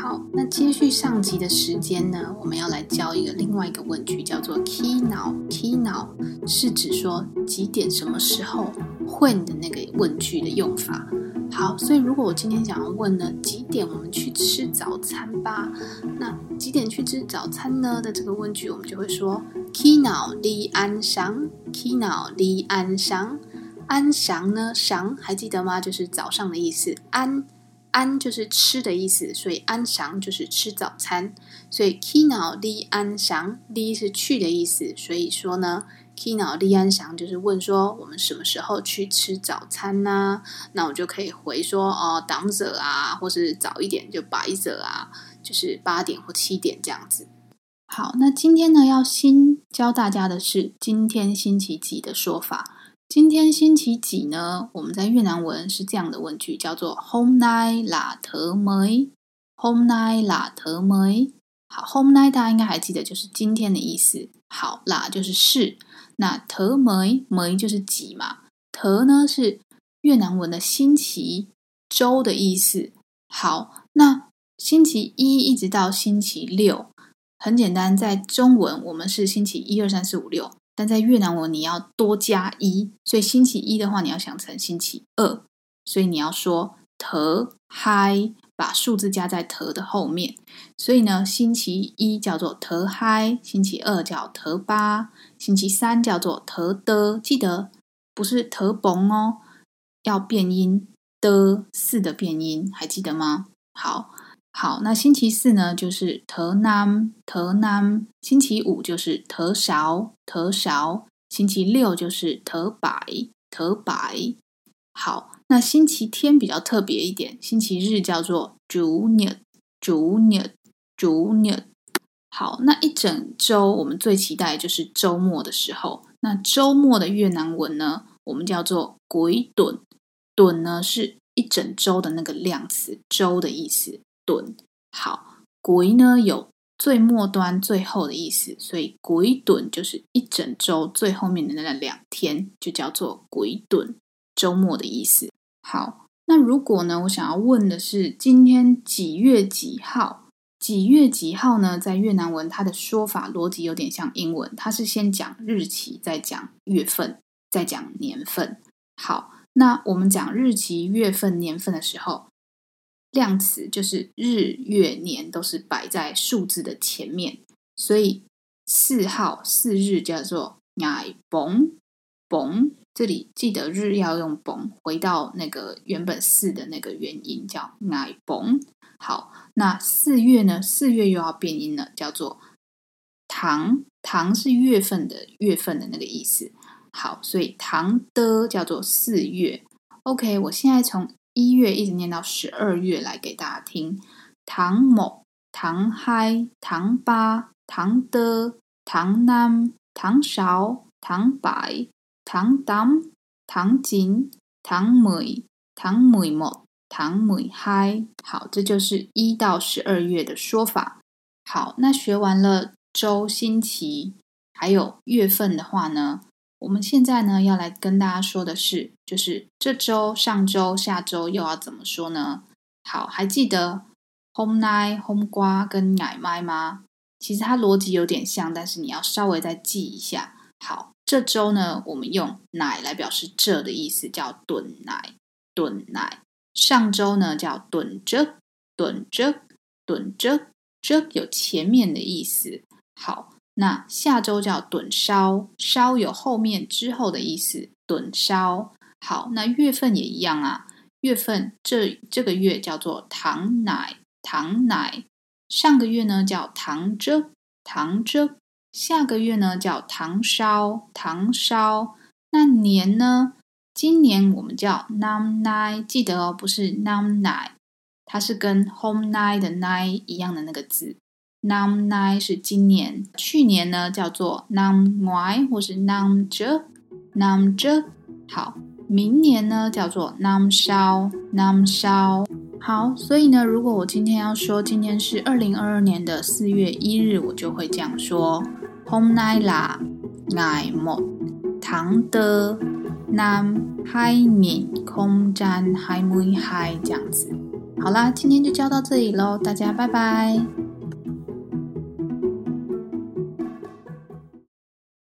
好，那接续上集的时间呢，我们要来教一个另外一个问句，叫做 “key now”。key now 是指说几点、什么时候 when 的那个问句的用法。好，所以如果我今天想要问呢，几点我们去吃早餐吧？那几点去吃早餐呢的这个问句，我们就会说 “key now 你安详 ”，“key now 你安详”，安详呢，详还记得吗？就是早上的意思，安。安就是吃的意思，所以安详就是吃早餐。所以 Kino 离安详，离是去的意思，所以说呢，Kino 离安详就是问说我们什么时候去吃早餐呢？那我就可以回说哦，当者啊，或是早一点就白者啊，就是八点或七点这样子。好，那今天呢要新教大家的是今天星期几的说法。今天星期几呢？我们在越南文是这样的问句，叫做 Hôm nay là thứ mấy？Hôm nay là thứ mấy？好，Hôm nay 大家应该还记得，就是今天的意思。好啦，就是是。那 thứ mấy？mấy 就是几嘛？thứ 呢是越南文的星期、周的意思。好，那星期一一直到星期六，很简单，在中文我们是星期一二三四五六。但在越南文你要多加一，所以星期一的话你要想成星期二，所以你要说 t h 把数字加在 t 的后面。所以呢，星期一叫做 t h 星期二叫 thứ ba，星期三叫做 thứ tư。记得不是 thứ bốn 哦，要变音的四的变音，还记得吗？好。好，那星期四呢，就是特南特南星期五就是 thứ sáu thứ sáu，星期六就是特白特白。好，那星期天比较特别一点，星期日叫做 chủ nhật chủ nhật chủ nhật。好，那一整周我们最期待就是周末的时候。那周末的越南文呢，我们叫做 cuối tuần，tuần 呢是一整周的那个量词，周的意思。顿好鬼呢有最末端、最后的意思，所以鬼盹就是一整周最后面的那两天，就叫做鬼盹周末的意思。好，那如果呢，我想要问的是今天几月几号？几月几号呢？在越南文，它的说法逻辑有点像英文，它是先讲日期，再讲月份，再讲年份。好，那我们讲日期、月份、年份的时候。量词就是日、月、年都是摆在数字的前面，所以四号四日叫做奈崩崩这里记得日要用崩回到那个原本四的那个元音叫奈崩。好，那四月呢？四月又要变音了，叫做 tháng tháng 是月份的月份的那个意思。好，所以 tháng tư 叫做四月。OK，我现在从。一月一直念到十二月，来给大家听。tháng một, tháng hai, tháng ba, tháng tư, tháng năm, tháng sáu, tháng bảy, tháng tám, tháng chín, tháng mười, tháng mười một, tháng mười hai。好，这就是一到十二月的说法。好，那学完了周、星期还有月份的话呢？我们现在呢要来跟大家说的是，就是这周、上周、下周又要怎么说呢？好，还记得 hôm nay、hôm qua 跟奶麦吗？其实它逻辑有点像，但是你要稍微再记一下。好，这周呢，我们用奶来表示这的意思，叫 tuần này、tuần này。上周呢叫 tuần trước、tuần trước、tuần trước，这有前面的意思。好。那下周叫趸烧烧有后面之后的意思趸烧好那月份也一样啊月份这这个月叫做糖奶糖奶。上个月呢叫糖粥糖粥下个月呢叫糖烧糖烧。那年呢今年我们叫 num nai，记得哦不是 num nai，它是跟 home nine 的 nine 一样的那个字。Năm nay 是今年，去年呢叫做 năm ngoi 或是 năm trước，năm trước。好，明年呢叫做 năm sau，năm sau。好，所以呢，如果我今天要说今天是二零二二年的四月一日，我就会这样说：Hôm nay là ngày một tháng tư năm hai nghìn không trăm hai mươi hai，这样子。好啦，今天就教到这里喽，大家拜拜。